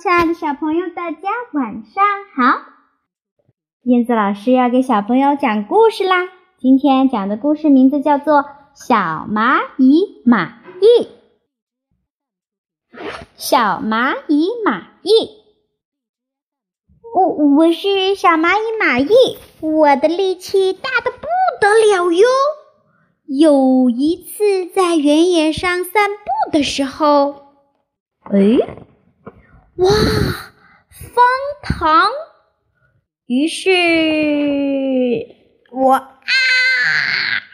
亲爱的小朋友，大家晚上好！燕子老师要给小朋友讲故事啦。今天讲的故事名字叫做《小蚂蚁马蚁》。小蚂蚁马蚁，我我是小蚂蚁马蚁，我的力气大的不得了哟。有一次在原野上散步的时候，哎。哇，方糖！于是我啊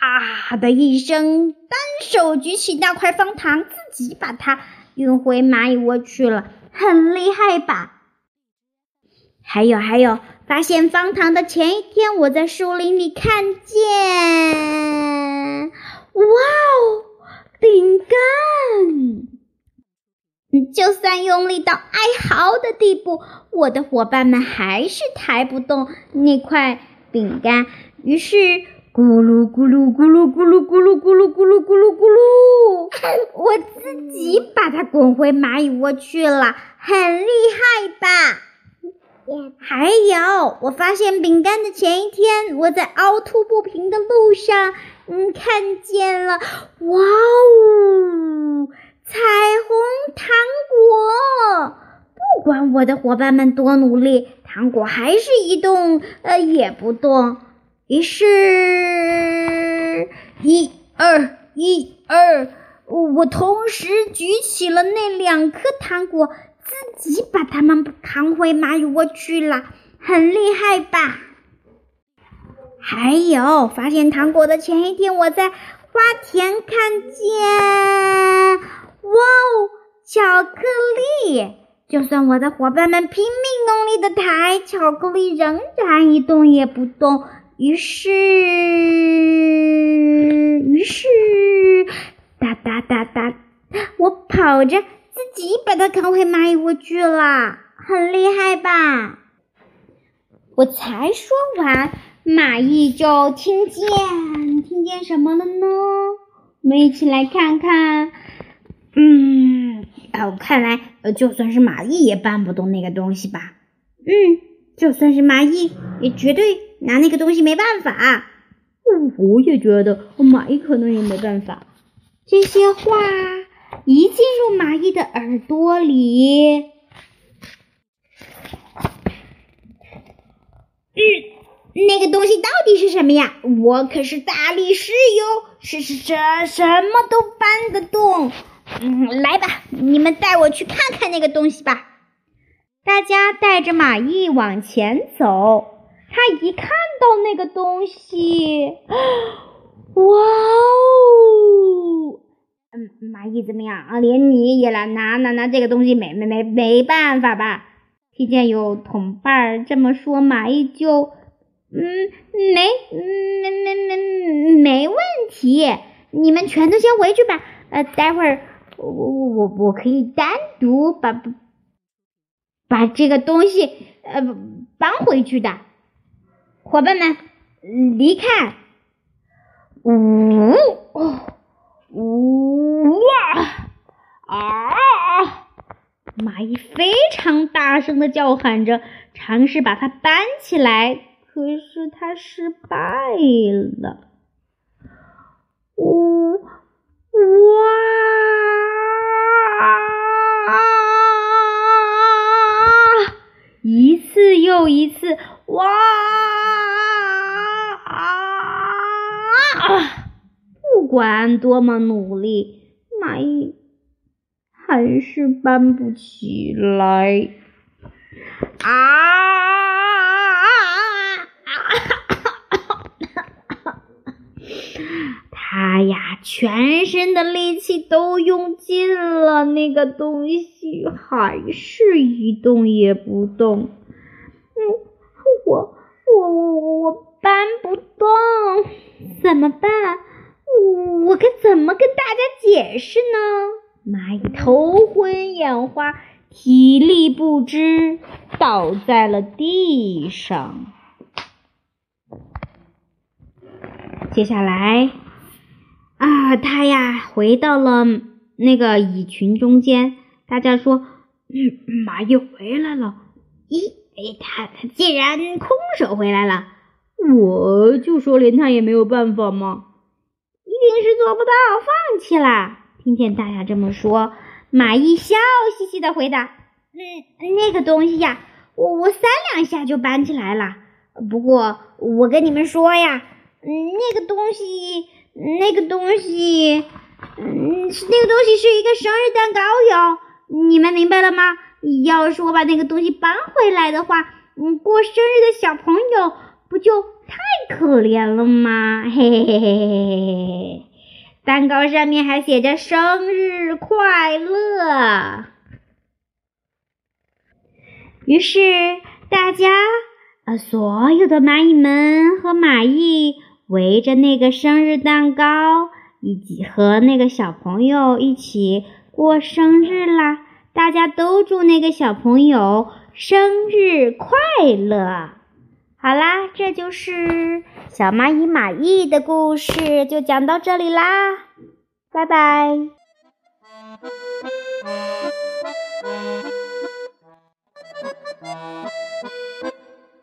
啊的一声，单手举起那块方糖，自己把它运回蚂蚁窝去了，很厉害吧？还有还有，发现方糖的前一天，我在树林里看见，哇哦，饼干！就算用力到哀嚎的地步，我的伙伴们还是抬不动那块饼干。于是，咕噜咕噜咕噜咕噜咕噜咕噜咕噜咕噜咕噜，我自己把它滚回蚂蚁窝去了，很厉害吧？还有，我发现饼干的前一天，我在凹凸不平的路上，嗯，看见了，哇哦！彩虹糖果，不管我的伙伴们多努力，糖果还是一动呃也不动。于是，一二一二，我同时举起了那两颗糖果，自己把它们扛回蚂蚁窝去了，很厉害吧？还有，发现糖果的前一天，我在花田看见。哇哦，巧克力！就算我的伙伴们拼命用力的抬，巧克力仍然一动也不动。于是，于是，哒哒哒哒，我跑着自己把它扛回蚂蚁窝去了，很厉害吧？我才说完，蚂蚁就听见，听见什么了呢？我们一起来看看。嗯，哦，看来呃，就算是蚂蚁也搬不动那个东西吧？嗯，就算是蚂蚁也绝对拿那个东西没办法。我也觉得蚂蚁可能也没办法。这些话一进入蚂蚁的耳朵里，嗯，那个东西到底是什么呀？我可是大力士哟，是是什什么都搬得动。嗯，来吧，你们带我去看看那个东西吧。大家带着马蚁往前走，他一看到那个东西，哇哦！嗯，蚂蚁怎么样啊？连你也来拿拿拿这个东西，没没没没办法吧？听见有同伴这么说，蚂蚁就嗯没没没没没问题，你们全都先回去吧。呃，待会儿。我我我我可以单独把把这个东西呃搬回去的，伙伴们离开！呜呜哇啊！蚂蚁非常大声的叫喊着，尝试把它搬起来，可是它失败了。不管多么努力，蚂蚁还是搬不起来。啊！他呀，全身的力气都用尽了，那个东西还是一动也不动。嗯，我我我我搬不动，怎么办？我该怎么跟大家解释呢？蚂蚁头昏眼花，体力不支，倒在了地上。接下来。啊，他呀回到了那个蚁群中间。大家说：“嗯，蚂蚁回来了。咦，哎，他他竟然空手回来了！我就说连他也没有办法嘛，定是做不到，放弃了。听见大家这么说，蚂蚁笑嘻嘻的回答：“嗯，那个东西呀，我我三两下就搬起来了。不过我跟你们说呀，嗯，那个东西，那个东西，嗯，那个东西是一个生日蛋糕哟。你们明白了吗？要是我把那个东西搬回来的话，嗯，过生日的小朋友不就太可怜了吗？嘿嘿嘿嘿嘿嘿嘿。”蛋糕上面还写着“生日快乐”。于是，大家，呃，所有的蚂蚁们和蚂蚁围着那个生日蛋糕，一起和那个小朋友一起过生日啦！大家都祝那个小朋友生日快乐。好啦，这就是小蚂蚁马蚁的故事，就讲到这里啦，拜拜。